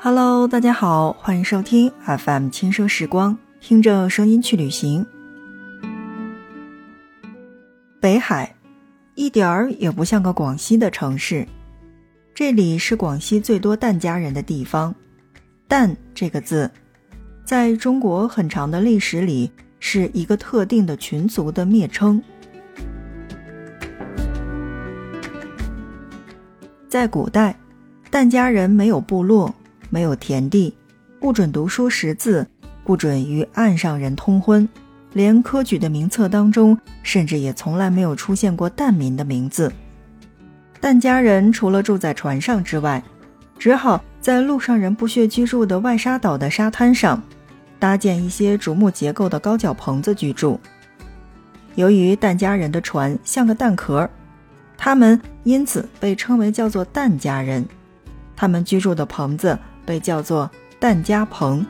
Hello，大家好，欢迎收听 FM 轻声时光，听着声音去旅行。北海一点儿也不像个广西的城市，这里是广西最多疍家人的地方。疍这个字，在中国很长的历史里是一个特定的群族的蔑称。在古代，疍家人没有部落，没有田地，不准读书识字，不准与岸上人通婚，连科举的名册当中，甚至也从来没有出现过疍民的名字。疍家人除了住在船上之外，只好在陆上人不屑居住的外沙岛的沙滩上，搭建一些竹木结构的高脚棚子居住。由于疍家人的船像个蛋壳。他们因此被称为叫做疍家人，他们居住的棚子被叫做蛋家棚。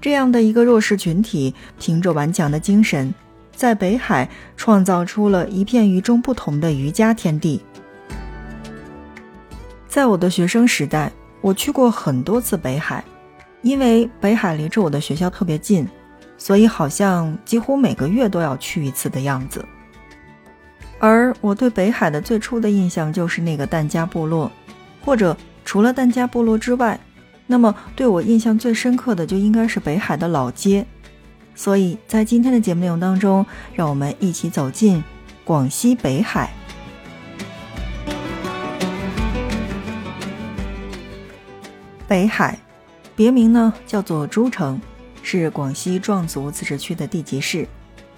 这样的一个弱势群体，凭着顽强的精神，在北海创造出了一片与众不同的渔家天地。在我的学生时代，我去过很多次北海，因为北海离着我的学校特别近。所以好像几乎每个月都要去一次的样子。而我对北海的最初的印象就是那个疍家部落，或者除了疍家部落之外，那么对我印象最深刻的就应该是北海的老街。所以在今天的节目内容当中，让我们一起走进广西北海。北海，别名呢叫做诸城。是广西壮族自治区的地级市，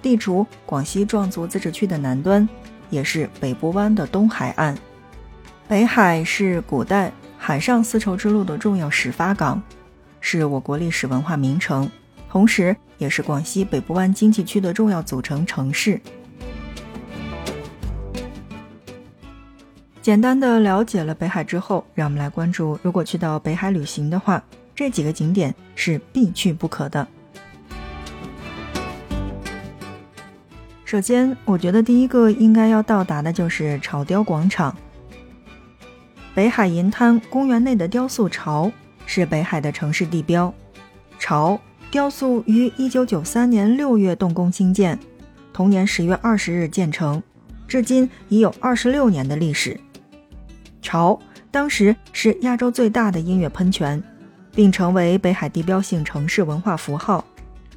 地处广西壮族自治区的南端，也是北部湾的东海岸。北海是古代海上丝绸之路的重要始发港，是我国历史文化名城，同时也是广西北部湾经济区的重要组成城市。简单的了解了北海之后，让我们来关注，如果去到北海旅行的话。这几个景点是必去不可的。首先，我觉得第一个应该要到达的就是潮雕广场。北海银滩公园内的雕塑潮是北海的城市地标。潮雕塑于一九九三年六月动工兴建，同年十月二十日建成，至今已有二十六年的历史。潮当时是亚洲最大的音乐喷泉。并成为北海地标性城市文化符号，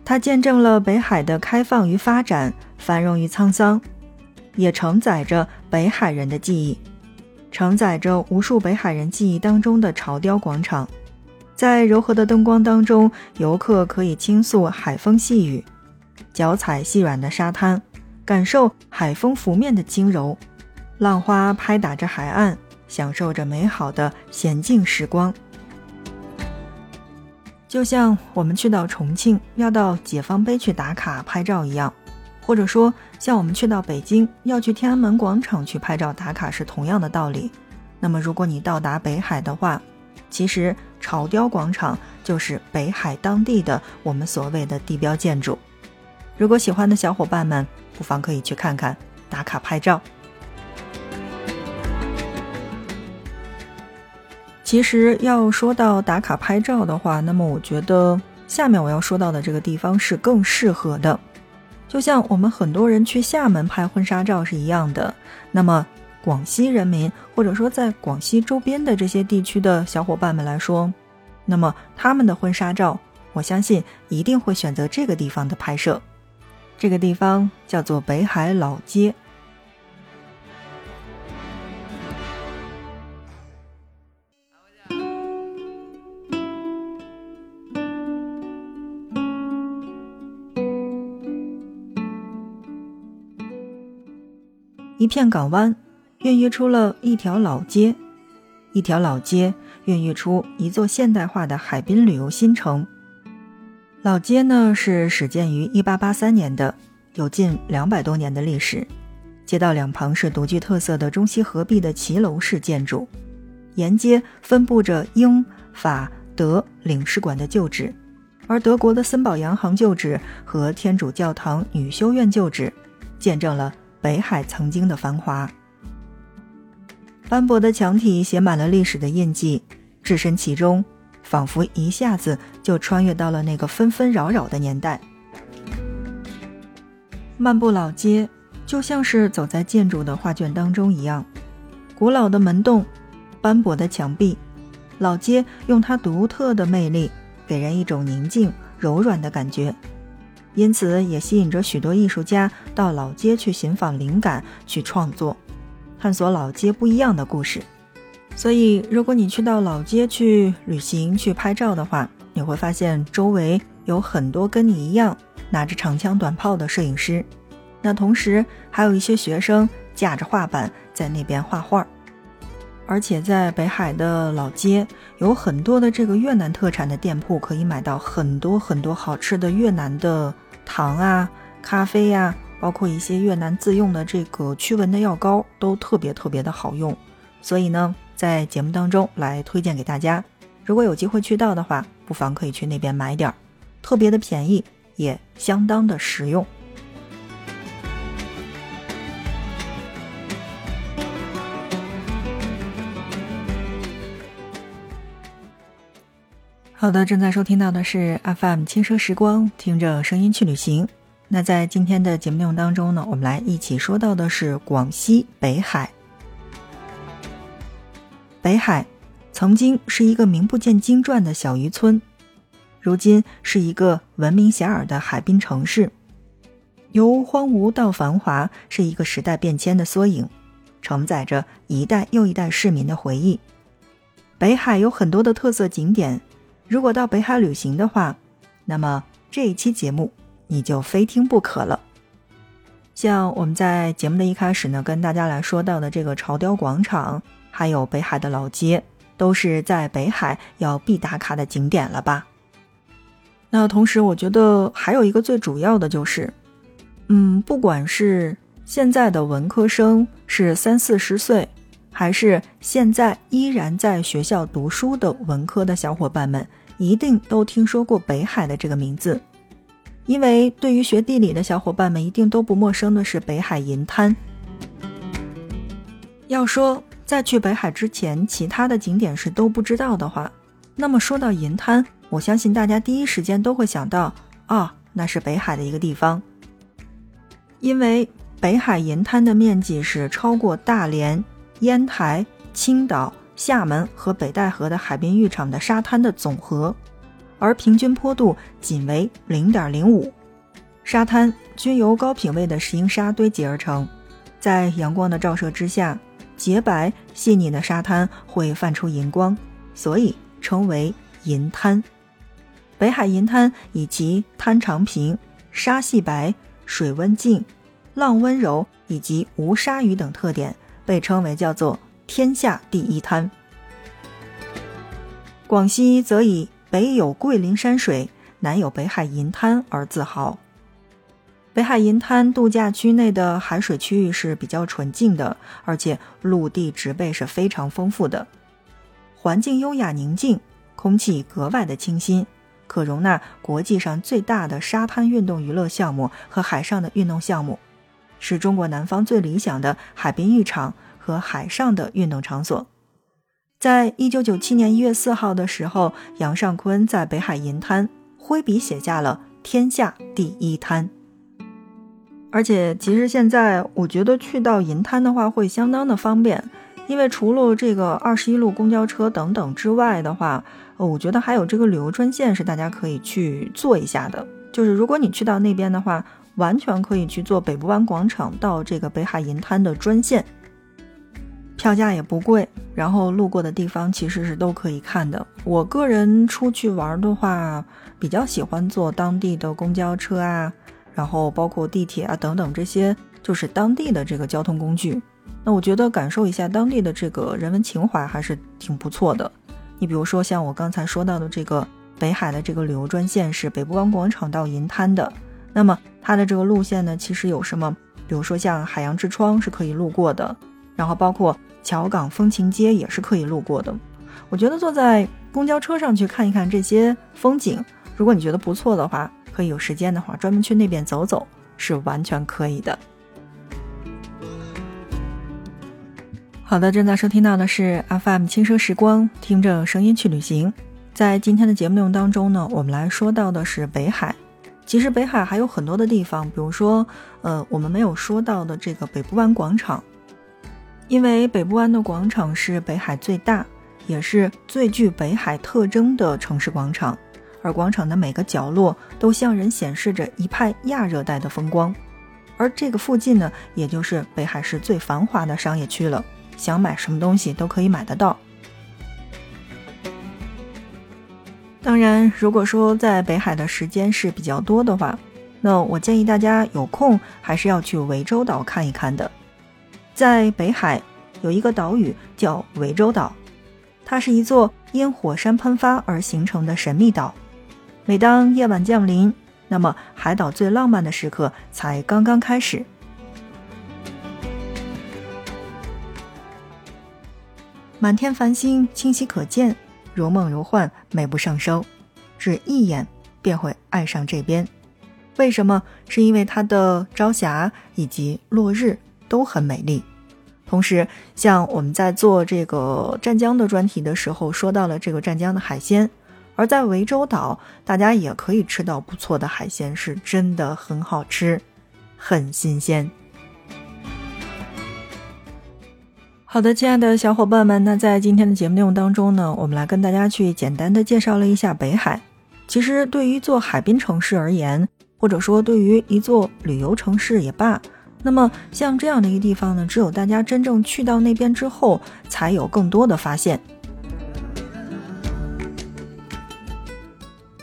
它见证了北海的开放与发展、繁荣与沧桑，也承载着北海人的记忆，承载着无数北海人记忆当中的潮雕广场。在柔和的灯光当中，游客可以倾诉海风细雨，脚踩细软的沙滩，感受海风拂面的轻柔，浪花拍打着海岸，享受着美好的闲静时光。就像我们去到重庆要到解放碑去打卡拍照一样，或者说像我们去到北京要去天安门广场去拍照打卡是同样的道理。那么如果你到达北海的话，其实潮雕广场就是北海当地的我们所谓的地标建筑。如果喜欢的小伙伴们，不妨可以去看看打卡拍照。其实要说到打卡拍照的话，那么我觉得下面我要说到的这个地方是更适合的。就像我们很多人去厦门拍婚纱照是一样的，那么广西人民或者说在广西周边的这些地区的小伙伴们来说，那么他们的婚纱照，我相信一定会选择这个地方的拍摄。这个地方叫做北海老街。一片港湾，孕育出了一条老街；一条老街，孕育出一座现代化的海滨旅游新城。老街呢，是始建于1883年的，有近两百多年的历史。街道两旁是独具特色的中西合璧的骑楼式建筑，沿街分布着英、法、德领事馆的旧址，而德国的森宝洋行旧址和天主教堂女修院旧址，见证了。北海曾经的繁华，斑驳的墙体写满了历史的印记，置身其中，仿佛一下子就穿越到了那个纷纷扰扰的年代。漫步老街，就像是走在建筑的画卷当中一样，古老的门洞，斑驳的墙壁，老街用它独特的魅力，给人一种宁静柔软的感觉，因此也吸引着许多艺术家到老街去寻访灵感，去创作，探索老街不一样的故事。所以，如果你去到老街去旅行、去拍照的话，你会发现周围有很多跟你一样。拿着长枪短炮的摄影师，那同时还有一些学生架着画板在那边画画，而且在北海的老街有很多的这个越南特产的店铺，可以买到很多很多好吃的越南的糖啊、咖啡呀，包括一些越南自用的这个驱蚊的药膏，都特别特别的好用。所以呢，在节目当中来推荐给大家，如果有机会去到的话，不妨可以去那边买点儿，特别的便宜。也相当的实用。好的，正在收听到的是 FM 轻奢时光，听着声音去旅行。那在今天的节目内容当中呢，我们来一起说到的是广西北海。北海曾经是一个名不见经传的小渔村。如今是一个闻名遐迩的海滨城市，由荒芜到繁华，是一个时代变迁的缩影，承载着一代又一代市民的回忆。北海有很多的特色景点，如果到北海旅行的话，那么这一期节目你就非听不可了。像我们在节目的一开始呢，跟大家来说到的这个潮雕广场，还有北海的老街，都是在北海要必打卡的景点了吧？那同时，我觉得还有一个最主要的就是，嗯，不管是现在的文科生是三四十岁，还是现在依然在学校读书的文科的小伙伴们，一定都听说过北海的这个名字，因为对于学地理的小伙伴们，一定都不陌生的是北海银滩。要说在去北海之前，其他的景点是都不知道的话，那么说到银滩。我相信大家第一时间都会想到，啊，那是北海的一个地方，因为北海银滩的面积是超过大连、烟台、青岛、厦门和北戴河的海滨浴场的沙滩的总和，而平均坡度仅为零点零五，沙滩均由高品位的石英砂堆积而成，在阳光的照射之下，洁白细腻的沙滩会泛出银光，所以称为银滩。北海银滩以其滩长平、沙细白、水温静、浪温柔以及无鲨鱼等特点，被称为叫做“天下第一滩”。广西则以北有桂林山水，南有北海银滩而自豪。北海银滩度假区内的海水区域是比较纯净的，而且陆地植被是非常丰富的，环境优雅宁静，空气格外的清新。可容纳国际上最大的沙滩运动娱乐项目和海上的运动项目，是中国南方最理想的海滨浴场和海上的运动场所。在一九九七年一月四号的时候，杨尚昆在北海银滩挥笔写下了“天下第一滩”。而且，其实现在我觉得去到银滩的话会相当的方便，因为除了这个二十一路公交车等等之外的话。我觉得还有这个旅游专线是大家可以去做一下的。就是如果你去到那边的话，完全可以去坐北部湾广场到这个北海银滩的专线，票价也不贵，然后路过的地方其实是都可以看的。我个人出去玩的话，比较喜欢坐当地的公交车啊，然后包括地铁啊等等这些，就是当地的这个交通工具。那我觉得感受一下当地的这个人文情怀还是挺不错的。你比如说，像我刚才说到的这个北海的这个旅游专线是北部湾广场到银滩的，那么它的这个路线呢，其实有什么？比如说像海洋之窗是可以路过的，然后包括桥港风情街也是可以路过的。我觉得坐在公交车上去看一看这些风景，如果你觉得不错的话，可以有时间的话专门去那边走走，是完全可以的。好的，正在收听到的是 FM 轻奢时光，听着声音去旅行。在今天的节目内容当中呢，我们来说到的是北海。其实北海还有很多的地方，比如说，呃，我们没有说到的这个北部湾广场，因为北部湾的广场是北海最大，也是最具北海特征的城市广场，而广场的每个角落都向人显示着一派亚热带的风光。而这个附近呢，也就是北海市最繁华的商业区了。想买什么东西都可以买得到。当然，如果说在北海的时间是比较多的话，那我建议大家有空还是要去涠洲岛看一看的。在北海有一个岛屿叫涠洲岛，它是一座因火山喷发而形成的神秘岛。每当夜晚降临，那么海岛最浪漫的时刻才刚刚开始。满天繁星清晰可见，如梦如幻，美不胜收，只一眼便会爱上这边。为什么？是因为它的朝霞以及落日都很美丽。同时，像我们在做这个湛江的专题的时候，说到了这个湛江的海鲜，而在涠洲岛，大家也可以吃到不错的海鲜，是真的很好吃，很新鲜。好的，亲爱的小伙伴们，那在今天的节目内容当中呢，我们来跟大家去简单的介绍了一下北海。其实对于一座海滨城市而言，或者说对于一座旅游城市也罢，那么像这样的一个地方呢，只有大家真正去到那边之后，才有更多的发现。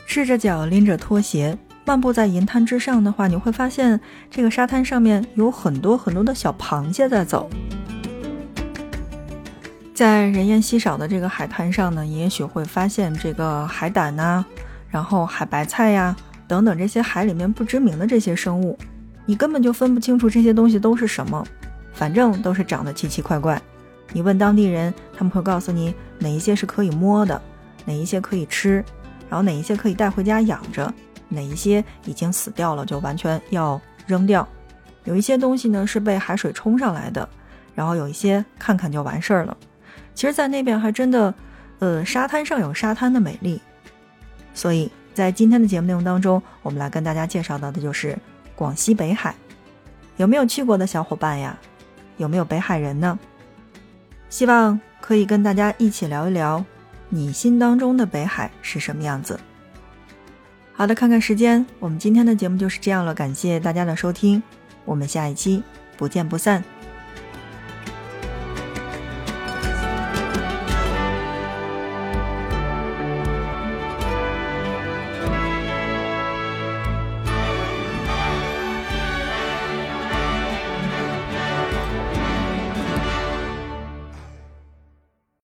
赤着脚拎着拖鞋漫步在银滩之上的话，你会发现这个沙滩上面有很多很多的小螃蟹在走。在人烟稀少的这个海滩上呢，你也许会发现这个海胆呐，然后海白菜呀等等这些海里面不知名的这些生物，你根本就分不清楚这些东西都是什么，反正都是长得奇奇怪怪。你问当地人，他们会告诉你哪一些是可以摸的，哪一些可以吃，然后哪一些可以带回家养着，哪一些已经死掉了就完全要扔掉。有一些东西呢是被海水冲上来的，然后有一些看看就完事儿了。其实，在那边还真的，呃，沙滩上有沙滩的美丽。所以在今天的节目内容当中，我们来跟大家介绍到的就是广西北海。有没有去过的小伙伴呀？有没有北海人呢？希望可以跟大家一起聊一聊，你心当中的北海是什么样子。好的，看看时间，我们今天的节目就是这样了。感谢大家的收听，我们下一期不见不散。